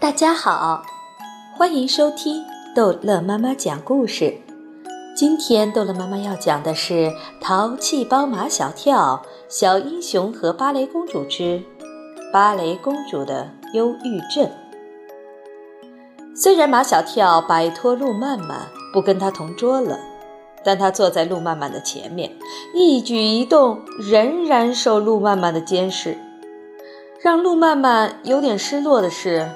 大家好，欢迎收听逗乐妈妈讲故事。今天逗乐妈妈要讲的是《淘气包马小跳》《小英雄和芭蕾公主之芭蕾公主的忧郁症》。虽然马小跳摆脱路曼曼，不跟他同桌了，但他坐在路曼曼的前面，一举一动仍然受路曼曼的监视。让路曼曼有点失落的是，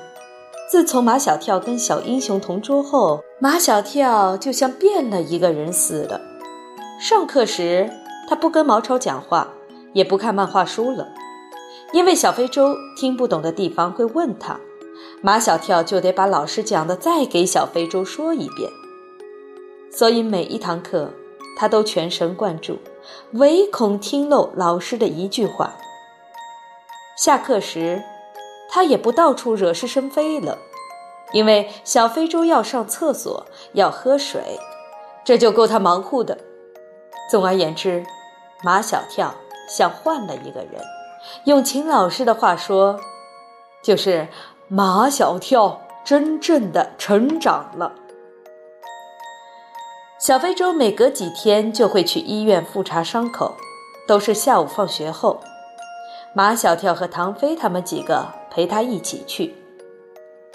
自从马小跳跟小英雄同桌后，马小跳就像变了一个人似的。上课时，他不跟毛超讲话，也不看漫画书了，因为小非洲听不懂的地方会问他，马小跳就得把老师讲的再给小非洲说一遍。所以每一堂课，他都全神贯注，唯恐听漏老师的一句话。下课时，他也不到处惹是生非了，因为小非洲要上厕所，要喝水，这就够他忙活的。总而言之，马小跳像换了一个人。用秦老师的话说，就是马小跳真正的成长了。小非洲每隔几天就会去医院复查伤口，都是下午放学后。马小跳和唐飞他们几个陪他一起去，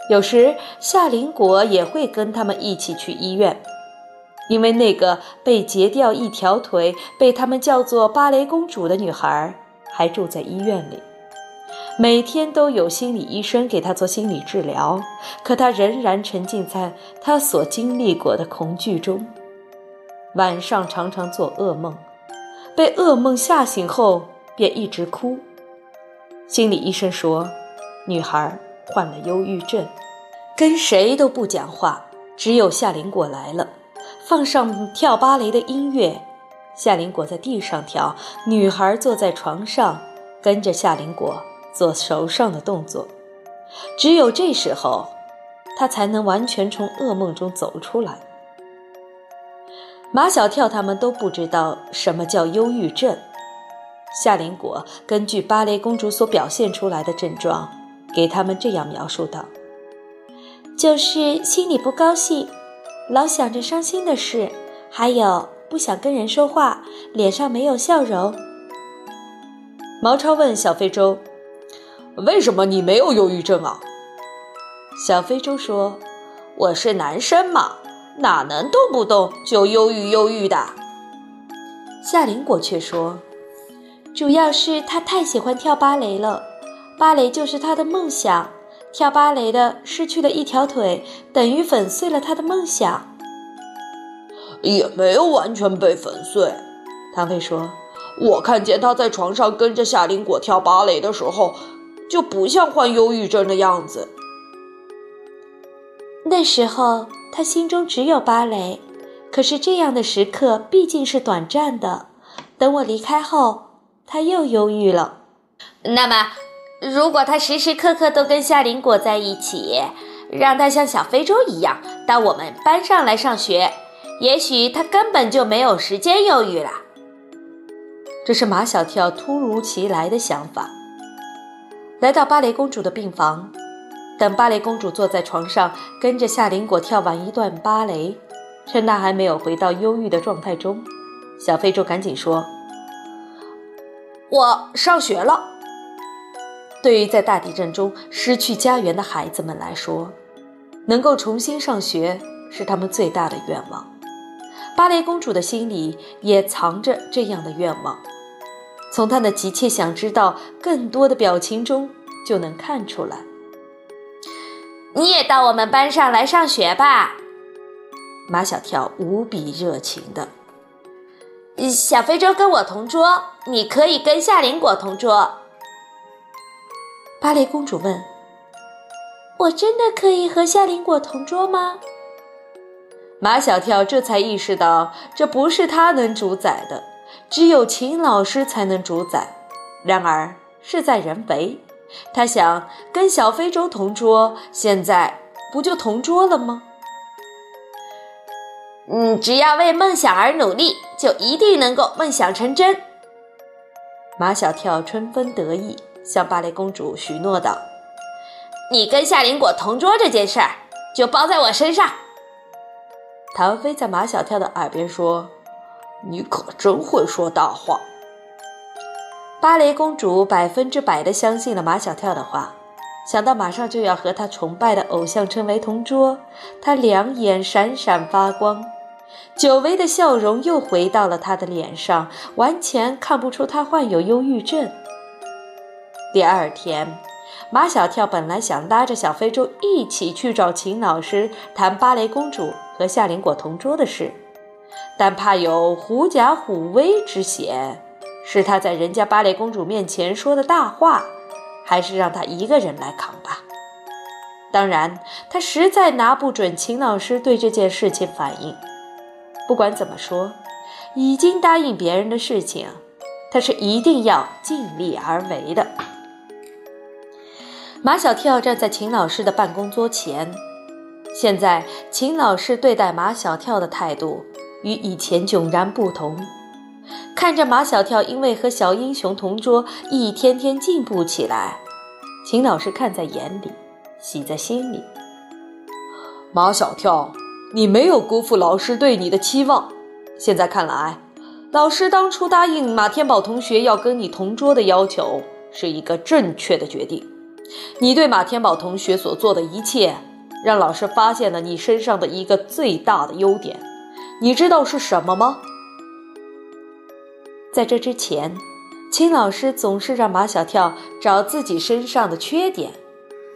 有时夏林果也会跟他们一起去医院，因为那个被截掉一条腿、被他们叫做芭蕾公主的女孩还住在医院里，每天都有心理医生给她做心理治疗，可她仍然沉浸在她所经历过的恐惧中，晚上常常做噩梦，被噩梦吓醒后便一直哭。心理医生说，女孩患了忧郁症，跟谁都不讲话，只有夏林果来了，放上跳芭蕾的音乐，夏林果在地上跳，女孩坐在床上，跟着夏林果做手上的动作，只有这时候，她才能完全从噩梦中走出来。马小跳他们都不知道什么叫忧郁症。夏林果根据芭蕾公主所表现出来的症状，给他们这样描述道：“就是心里不高兴，老想着伤心的事，还有不想跟人说话，脸上没有笑容。”毛超问小非洲：“为什么你没有忧郁症啊？”小非洲说：“我是男生嘛，哪能动不动就忧郁忧郁的？”夏林果却说。主要是他太喜欢跳芭蕾了，芭蕾就是他的梦想。跳芭蕾的失去了一条腿，等于粉碎了他的梦想。也没有完全被粉碎，唐飞说：“我看见他在床上跟着夏林果跳芭蕾的时候，就不像患忧郁症的样子。那时候他心中只有芭蕾，可是这样的时刻毕竟是短暂的。等我离开后。”他又忧郁了。那么，如果他时时刻刻都跟夏林果在一起，让他像小非洲一样到我们班上来上学，也许他根本就没有时间忧郁了。这是马小跳突如其来的想法。来到芭蕾公主的病房，等芭蕾公主坐在床上，跟着夏林果跳完一段芭蕾，趁她还没有回到忧郁的状态中，小非洲赶紧说。我上学了。对于在大地震中失去家园的孩子们来说，能够重新上学是他们最大的愿望。芭蕾公主的心里也藏着这样的愿望，从她的急切想知道更多的表情中就能看出来。你也到我们班上来上学吧，马小跳无比热情的。小非洲跟我同桌，你可以跟夏林果同桌。芭蕾公主问：“我真的可以和夏林果同桌吗？”马小跳这才意识到，这不是他能主宰的，只有秦老师才能主宰。然而事在人为，他想跟小非洲同桌，现在不就同桌了吗？嗯，只要为梦想而努力，就一定能够梦想成真。马小跳春风得意，向芭蕾公主许诺道：“你跟夏林果同桌这件事儿就包在我身上。”唐飞在马小跳的耳边说：“你可真会说大话。”芭蕾公主百分之百的相信了马小跳的话，想到马上就要和她崇拜的偶像成为同桌，她两眼闪闪发光，久违的笑容又回到了她的脸上，完全看不出她患有忧郁症。第二天，马小跳本来想拉着小非洲一起去找秦老师谈芭蕾公主和夏林果同桌的事，但怕有狐假虎威之嫌。是他在人家芭蕾公主面前说的大话，还是让他一个人来扛吧？当然，他实在拿不准秦老师对这件事情反应。不管怎么说，已经答应别人的事情，他是一定要尽力而为的。马小跳站在秦老师的办公桌前，现在秦老师对待马小跳的态度与以前迥然不同。看着马小跳因为和小英雄同桌，一天天进步起来，秦老师看在眼里，喜在心里。马小跳，你没有辜负老师对你的期望。现在看来，老师当初答应马天宝同学要跟你同桌的要求是一个正确的决定。你对马天宝同学所做的一切，让老师发现了你身上的一个最大的优点。你知道是什么吗？在这之前，秦老师总是让马小跳找自己身上的缺点，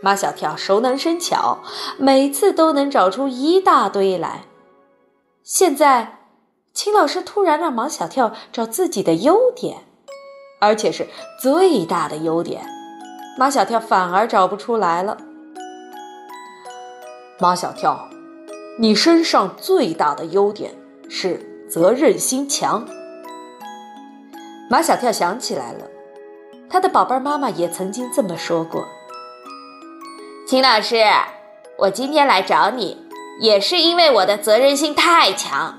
马小跳熟能生巧，每次都能找出一大堆来。现在，秦老师突然让马小跳找自己的优点，而且是最大的优点，马小跳反而找不出来了。马小跳，你身上最大的优点是责任心强。马小跳想起来了，他的宝贝妈妈也曾经这么说过。秦老师，我今天来找你，也是因为我的责任心太强。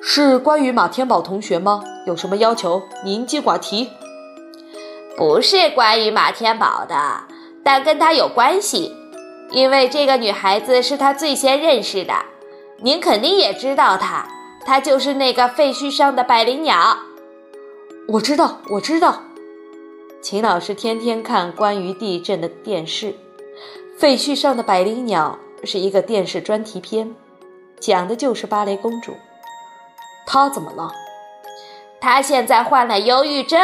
是关于马天宝同学吗？有什么要求？您尽管提。不是关于马天宝的，但跟他有关系，因为这个女孩子是他最先认识的。您肯定也知道她，她就是那个废墟上的百灵鸟。我知道，我知道。秦老师天天看关于地震的电视，《废墟上的百灵鸟》是一个电视专题片，讲的就是芭蕾公主。她怎么了？她现在患了忧郁症。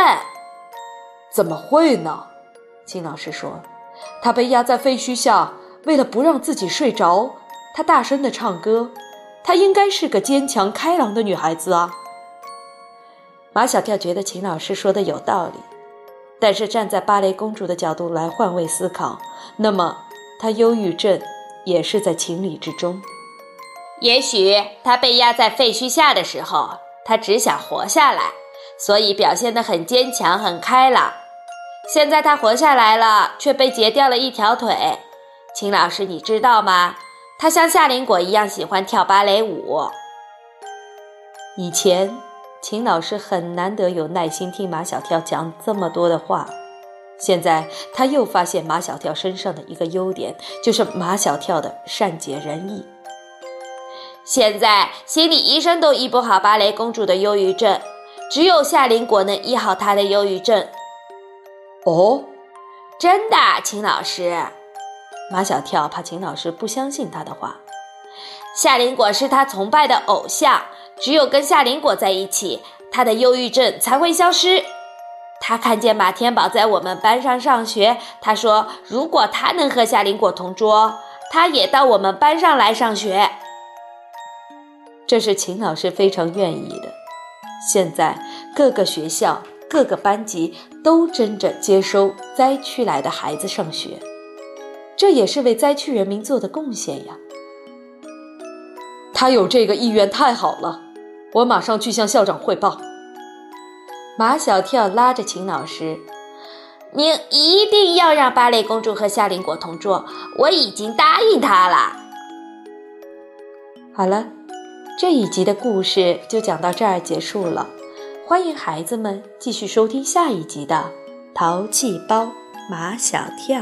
怎么会呢？秦老师说，她被压在废墟下，为了不让自己睡着，她大声的唱歌。她应该是个坚强开朗的女孩子啊。马小跳觉得秦老师说的有道理，但是站在芭蕾公主的角度来换位思考，那么他忧郁症也是在情理之中。也许他被压在废墟下的时候，他只想活下来，所以表现得很坚强、很开朗。现在他活下来了，却被截掉了一条腿。秦老师，你知道吗？他像夏林果一样喜欢跳芭蕾舞。以前。秦老师很难得有耐心听马小跳讲这么多的话，现在他又发现马小跳身上的一个优点，就是马小跳的善解人意。现在心理医生都医不好芭蕾公主的忧郁症，只有夏林果能医好她的忧郁症。哦，真的，秦老师。马小跳怕秦老师不相信他的话。夏林果是他崇拜的偶像。只有跟夏林果在一起，他的忧郁症才会消失。他看见马天宝在我们班上上学，他说：“如果他能和夏林果同桌，他也到我们班上来上学。”这是秦老师非常愿意的。现在各个学校、各个班级都争着接收灾区来的孩子上学，这也是为灾区人民做的贡献呀。他有这个意愿，太好了。我马上去向校长汇报。马小跳拉着秦老师：“您一定要让芭蕾公主和夏林果同桌，我已经答应他了。”好了，这一集的故事就讲到这儿结束了。欢迎孩子们继续收听下一集的《淘气包马小跳》。